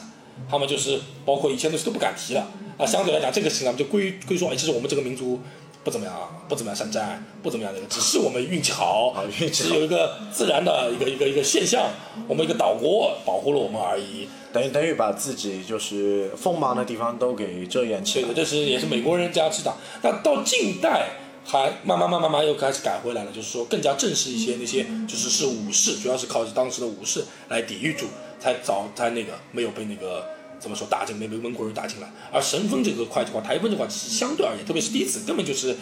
他们就是包括以前东西都不敢提了。啊，相对来讲，这个事情他们就归归说，哎，其实我们这个民族。不怎么样，不怎么样善战，不怎么样那个，只是我们运气好，只有一个自然的一个一个一个现象，我们一个岛国保护了我们而已。等于等于把自己就是锋芒的地方都给遮掩起来。对的，这是也是美国人加持的。那到近代还慢慢慢慢慢又开始改回来了，就是说更加正式一些，那些就是是武士，主要是靠当时的武士来抵御住，才早才那个没有被那个。怎么说打进没被蒙古人打进来？而神风这个块的话，台风这块相对而言，特别是第一次，根本就是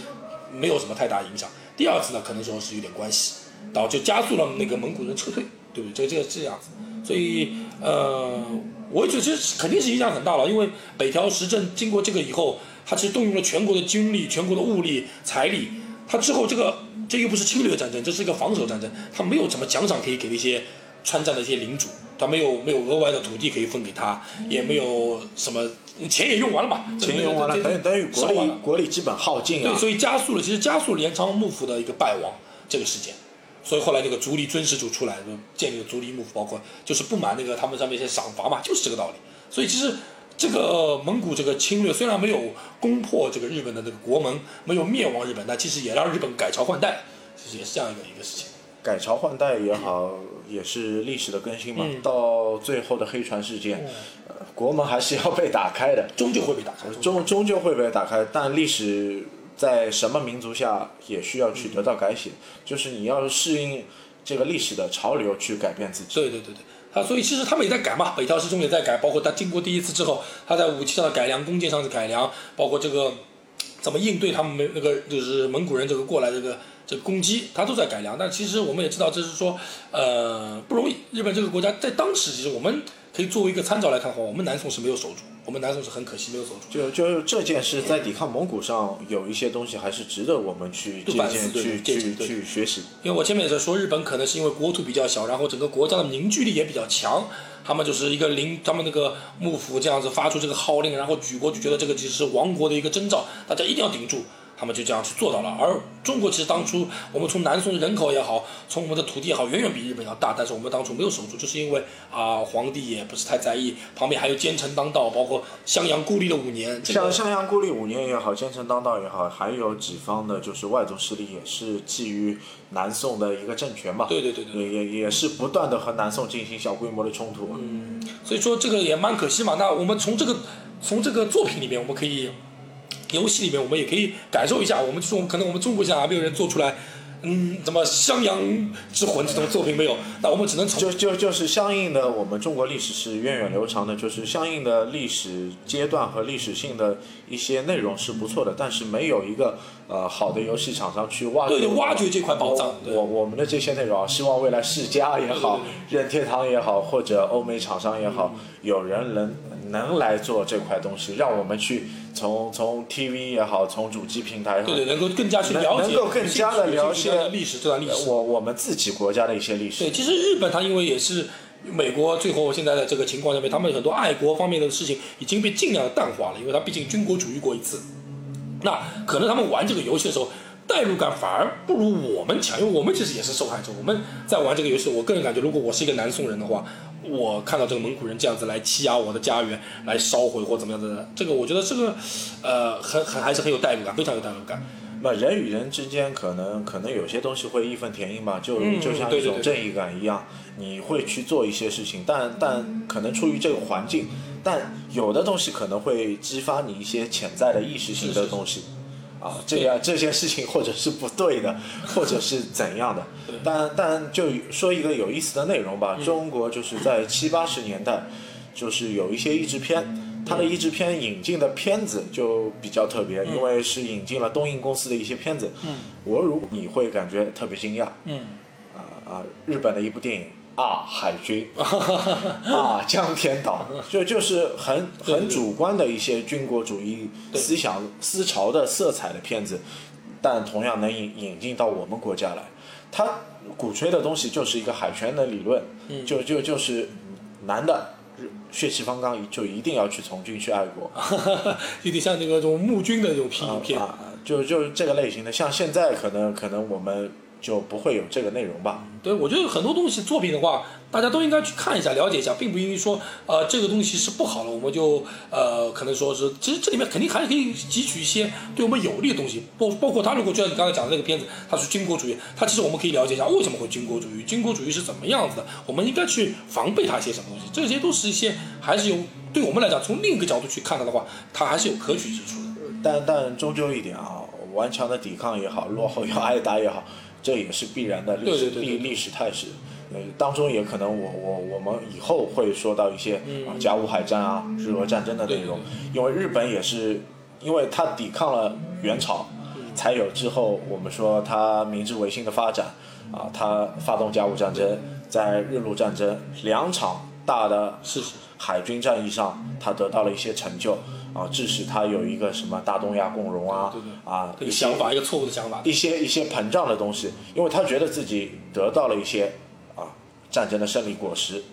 没有什么太大影响。第二次呢，可能说是有点关系，导致加速了那个蒙古人撤退，对不对？这个这个这样子，所以呃，我觉得这肯定是影响很大了，因为北条时政经过这个以后，他其实动用了全国的军力、全国的物力、财力，他之后这个这又不是侵略战争，这是一个防守战争，他没有什么奖赏可以给那些川战的一些领主，他没有没有额外的土地可以分给他，也没有什么钱也用完了嘛，钱用完了，等于等于国力国力基本耗尽对，啊。所以加速了，其实加速了镰仓幕府的一个败亡这个事件。所以后来那个足利尊氏就出来，就建立了足利幕府，包括就是不满那个他们上面一些赏罚嘛，就是这个道理。所以其实这个蒙古这个侵略虽然没有攻破这个日本的这个国门，没有灭亡日本，但其实也让日本改朝换代，其实也是这样一个一个事情。改朝换代也好，也是历史的更新嘛。到最后的黑船事件，呃国门还是要被打开的，终究会被打开。终终究会被打开。但历史在什么民族下也需要去得到改写，就是你要适应这个历史的潮流去改变自己。对对对对，他所以其实他们也在改嘛，北条氏中也在改，包括他经过第一次之后，他在武器上的改良、弓箭上的改良，包括这个怎么应对他们那个就是蒙古人这个过来这个这攻击，他都在改良。但其实我们也知道，这是说呃不容易。日本这个国家在当时，其实我们可以作为一个参照来看的话，我们南宋是没有守住，我们南宋是很可惜没有守住。就就这件事在抵抗蒙古上有一些东西还是值得我们去借鉴、去去去学习。因为我前面也在说，日本可能是因为国土比较小，然后整个国家的凝聚力也比较强，他们就是一个领，他们那个幕府这样子发出这个号令，然后举国就觉得这个其实是亡国的一个征兆，大家一定要顶住，他们就这样去做到了。而中国其实当初我们从南宋的人口也好，从我们的土地也好，远远比日本要大，但是我们当初没有守住，就是因为啊皇帝也不是太在意，旁边还有奸臣当道，包括襄阳孤立了五年，这个像襄阳孤立五年也好，奸臣当道也好，还有几方的就是外族势力也是觊觎南宋的一个政权嘛。对对对对也也也是不断的和南宋进行小规模的冲突。嗯所以说这个也蛮可惜嘛。那我们从这个从这个作品里面，我们可以游戏里面我们也可以感受一下。我们就是我们可能我们中国现在还没有人做出来，嗯，什么襄阳之魂这种作品没有？那我们只能从就就就是相应的，我们中国历史是源远流长的，就是相应的历史阶段和历史性的一些内容是不错的，但是没有一个呃好的游戏厂商去挖掘对对挖掘这块宝藏我我我们的这些内容啊，希望未来世嘉也好，任天堂也好，或者欧美厂商也好，有人能能来做这块东西，让我们去从从 TV 也好，从主机平台也好，对对，能够更加去了解，能够更加的了解历史这段历史。我我们自己国家的一些历史对，。其实日本它因为也是美国最后现在的这个情况下面，他们很多爱国方面的事情已经被尽量的淡化了，因为它毕竟军国主义过一次。那可能他们玩这个游戏的时候，代入感反而不如我们强，因为我们其实也是受害者。我们在玩这个游戏，我个人感觉，如果我是一个南宋人的话，我看到这个蒙古人这样子来欺压我的家园，来烧毁或怎么样的，这个我觉得这个呃很很还是很有代入感，非常有代入感。那人与人之间可能可能有些东西会义愤填膺吧，就、嗯就像一种正义感一样，你会去做一些事情，但但可能出于这个环境，但有的东西可能会激发你一些潜在的意识性的东西。啊，这样这件事情或者是不对的，或者是怎样的，但但就说一个有意思的内容吧。嗯中国就是在七八十年代，就是有一些译制片，它的译制片引进的片子就比较特别，因为是引进了东映公司的一些片子。嗯，我如你会感觉特别惊讶嗯，啊啊！日本的一部电影啊，海军 *laughs* 啊，江天岛，就就是很很主观的一些军国主义思想思潮的色彩的片子，但同样能引引进到我们国家来。他鼓吹的东西就是一个海权的理论，嗯就就就是男的血气方刚，就一定要去从军去爱国。*laughs* 有点像那个这种募军的那种片片。啊，就就是这个类型的，像现在可能可能我们就不会有这个内容吧。对，我觉得很多东西作品的话，大家都应该去看一下、了解一下，并不因为说呃这个东西是不好了，我们就呃可能说是，其实这里面肯定还是可以汲取一些对我们有利的东西，包包括他如果就像你刚才讲的那个片子，他是军国主义，他其实我们可以了解一下为什么会军国主义，军国主义是怎么样子的，我们应该去防备它一些什么东西，这些都是一些还是有对我们来讲，从另一个角度去看它的话，它还是有可取之处的。但但终究一点啊，顽强的抵抗也好，落后要挨打也好，这也是必然的历史历历史态势。呃，当中也可能我我我们以后会说到一些嗯。啊甲午海战啊、日俄战争的内容，因为日本也是因为它抵抗了元朝，才有之后我们说它明治维新的发展啊，它发动甲午战争，在日露战争两场大的海军战役上，它得到了一些成就啊，致使他有一个什么大东亚共荣啊对对啊这个想法，一个错误的想法。一些一些膨胀的东西，因为他觉得自己得到了一些啊战争的胜利果实，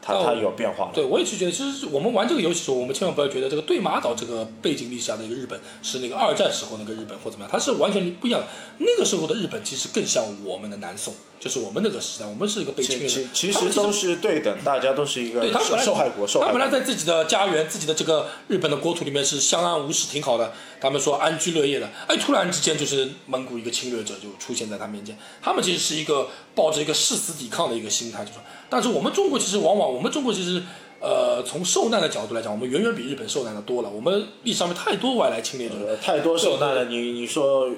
他那我他有变化了。对，我也是觉得，其实我们玩这个游戏的时候，我们千万不要觉得这个对马岛这个背景历史下的一个日本是那个二战时候那个日本或怎么样，它是完全不一样的。那个时候的日本其实更像我们的南宋，就是我们那个时代，我们是一个被侵略的。其其实都是对等，大家都是一个受对他本来受害国，受他害国。本来在自己的家园、自己的这个日本的国土里面是相安无事，挺好的。他们说安居乐业的，哎，突然之间就是蒙古一个侵略者就出现在他面前。他们其实是一个抱着一个誓死抵抗的一个心态，就说。但是我们中国其实往往，我们中国其实，呃，从受难的角度来讲，我们远远比日本受难的多了。我们历史上面太多外来侵略者太多受难了，你你说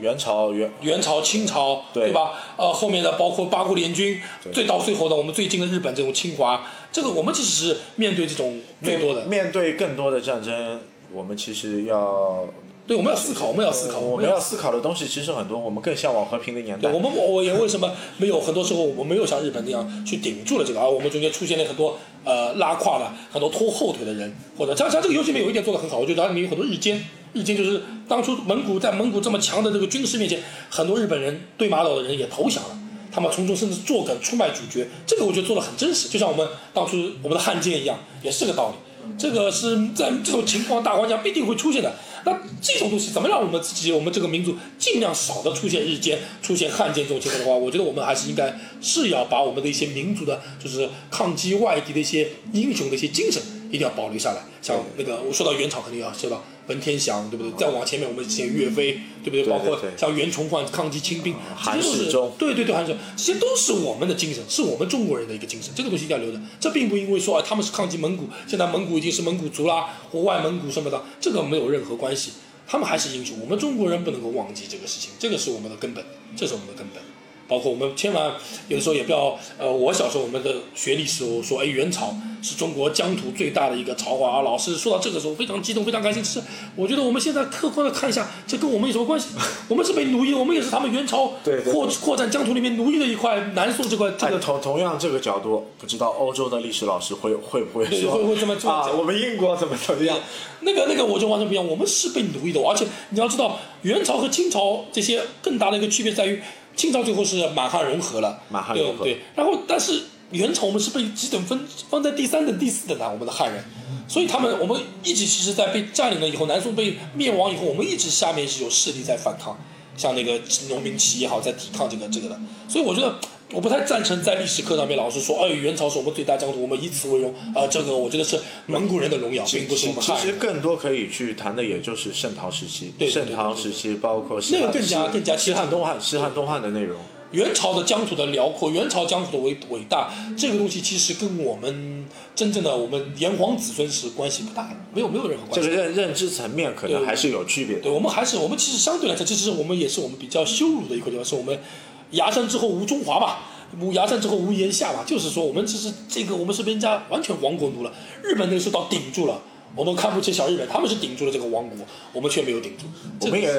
元朝元元朝、清朝，对吧？呃，后面的包括八国联军，最到最后的我们最近的日本这种侵华，这个我们其实是面对这种最多的面。面对更多的战争，我们其实要对，我们要思考，我们要思考，我我们要思考的东西其实很多，我们更向往和平的年代对，。我们我也为什么没有很多时候我们没有像日本那样去顶住了这个，而我们中间出现了很多呃拉胯的、很多拖后腿的人，或者像像这个游戏里面有一点做的很好，我觉得它里面有很多日奸，日奸就是当初蒙古在蒙古这么强的这个军事面前，很多日本人对马岛的人也投降了。他们从中甚至作梗出卖主角，这个我觉得做的很真实，就像我们当初我们的汉奸一样，也是个道理。这个是在这种情况大环境下必定会出现的。那这种东西怎么让我们自己，我们这个民族尽量少的出现日间、出现汉奸这种情况的话，我觉得我们还是应该是要把我们的一些民族的，就是抗击外敌的一些英雄的一些精神，一定要保留下来。像那个我说到元朝，肯定要说到文天祥，对不对？再往前面我们写岳飞，对不对？包括像袁崇焕抗击清兵，韩世忠对对对，韩世忠，这些都是我们的精神，是我们中国人的一个精神，这个东西一定要留着。这并不因为说啊，他们是抗击蒙古，现在蒙古已经是蒙古族啦，或外蒙古什么的，这个没有任何关系。他们还是英雄，我们中国人不能够忘记这个事情，这个是我们的根本，这是我们的根本。包括我们千万有的时候也不要，呃，我小时候我们的学历史，我说，哎，元朝是中国疆土最大的一个朝华啊，老师说到这个时候非常激动，非常开心。其实我觉得我们现在客观的看一下，这跟我们有什么关系？*laughs* 我们是被奴役，我们也是他们元朝扩扩展疆土里面奴役的一块，南宋这块这哎，个同同样这个角度，不知道欧洲的历史老师会会不会对说 *laughs* 会会这么做啊？我们英国怎么怎么样？*laughs* 那个那个我就完全不一样，我们是被奴役的，而且你要知道，元朝和清朝这些更大的一个区别在于，清朝最后是满汉融合了，满汉融合对对，然后但是元朝我们是被几等分放在第三等、第四等的，我们的汉人，所以他们我们一直其实，在被占领了以后，南宋被灭亡以后，我们一直下面是有势力在反抗，像那个农民起义也好，在抵抗这个这个的，所以我觉得。我不太赞成在历史课上面老师说，哎，元朝是我们最大疆土，我们以此为荣。啊、这个我觉得是蒙古人的荣耀，并不是我们其。实更多可以去谈的，也就是盛唐时期。对对对盛唐时期包括西汉那个更加更加西汉东汉、西汉东汉的内容。元朝的疆土的辽阔，元朝疆土的伟伟大，这个东西其实跟我们真正的我们炎黄子孙是关系不大的，没有没有任何关系。这个认认知层面可能还是有区别的。对我们还是我们其实相对来说，这其实我们也是我们比较羞辱的一块地方，是我们崖山之后无中华嘛，无崖山之后无炎夏嘛，就是说我们其实这个我们是被人家完全亡国奴了，日本那个时候倒顶住了。我们看不起小日本，他们是顶住了这个亡国，我们却没有顶住。我们也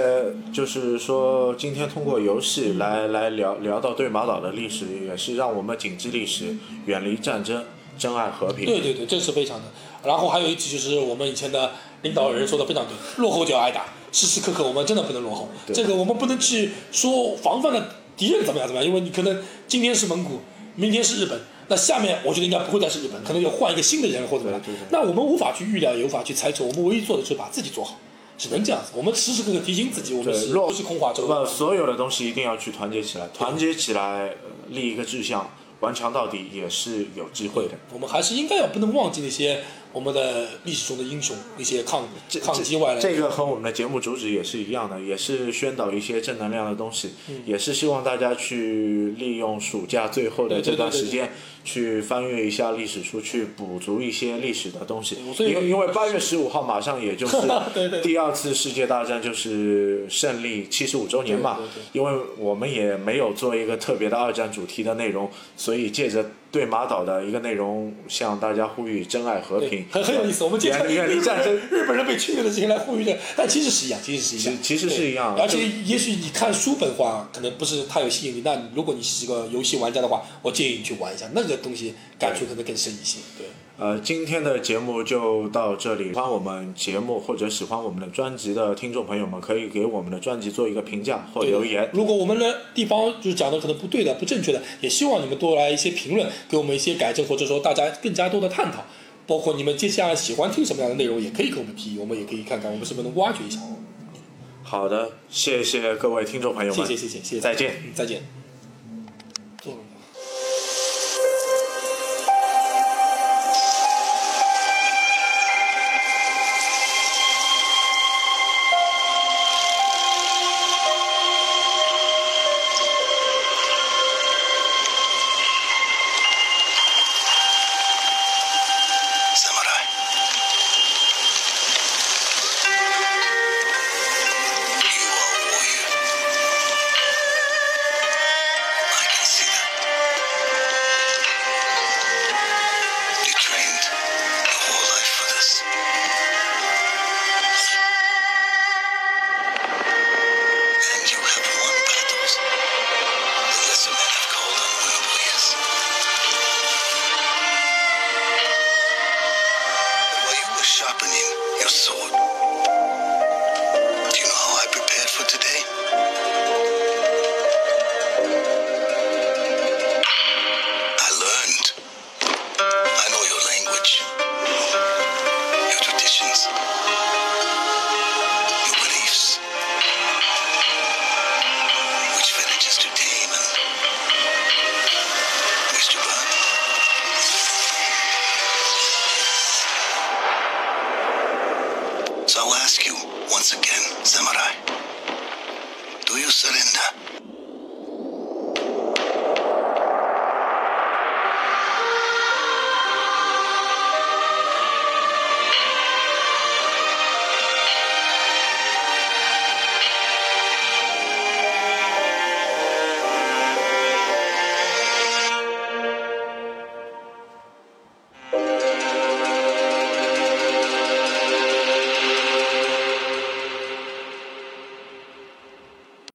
就是说，今天通过游戏来来聊聊到对马岛的历史，也是让我们谨记历史，远离战争，珍爱和平。对对对，这是非常的。然后还有一句就是我们以前的领导人说的非常对，落后就要挨打，时时刻刻我们真的不能落后。这个我们不能去说防范的敌人怎么样怎么样，因为你可能今天是蒙古，明天是日本，那下面我觉得应该不会再是日本，可能要换一个新的人或者怎么样。那我们无法去预料，也无法去猜测，我们唯一做的就是把自己做好，只能这样子。我们时时刻刻提醒自己，我们是不是空话周不，所有的东西一定要去团结起来，团结起来，呃立一个志向，顽强到底，也是有机会的。我们还是应该要不能忘记那些我们的历史中的英雄，一些抗抗击外来的这个和我们的节目主旨也是一样的，也是宣导一些正能量的东西，嗯也是希望大家去利用暑假最后的这段时间，去翻阅一下历史书，去补足一些历史的东西。因为因为八月十五号马上也就 *laughs* 是第二次世界大战就是胜利七十五周年嘛对对对，因为我们也没有做一个特别的二战主题的内容，所以借着对马岛的一个内容，向大家呼吁珍爱和平，很很有意思。我们经常远远离战争。日本人被侵略的事情来呼吁的，但其实是一样，其实是一样，其其实是一样而且也许你看书本话，可能不是太有吸引力。那如果你是一个游戏玩家的话，我建议你去玩一下，那个东西感触可能更深一些。对。呃，今天的节目就到这里。喜欢我们节目或者喜欢我们的专辑的听众朋友们，可以给我们的专辑做一个评价或对留言。如果我们的地方就是讲的可能不对的、不正确的，也希望你们多来一些评论，给我们一些改正，或者说大家更加多的探讨。包括你们接下来喜欢听什么样的内容，也可以给我们提议，我们也可以看看我们是不是能挖掘一下。好的，谢谢各位听众朋友们，谢谢谢谢谢谢，再见。嗯，再见。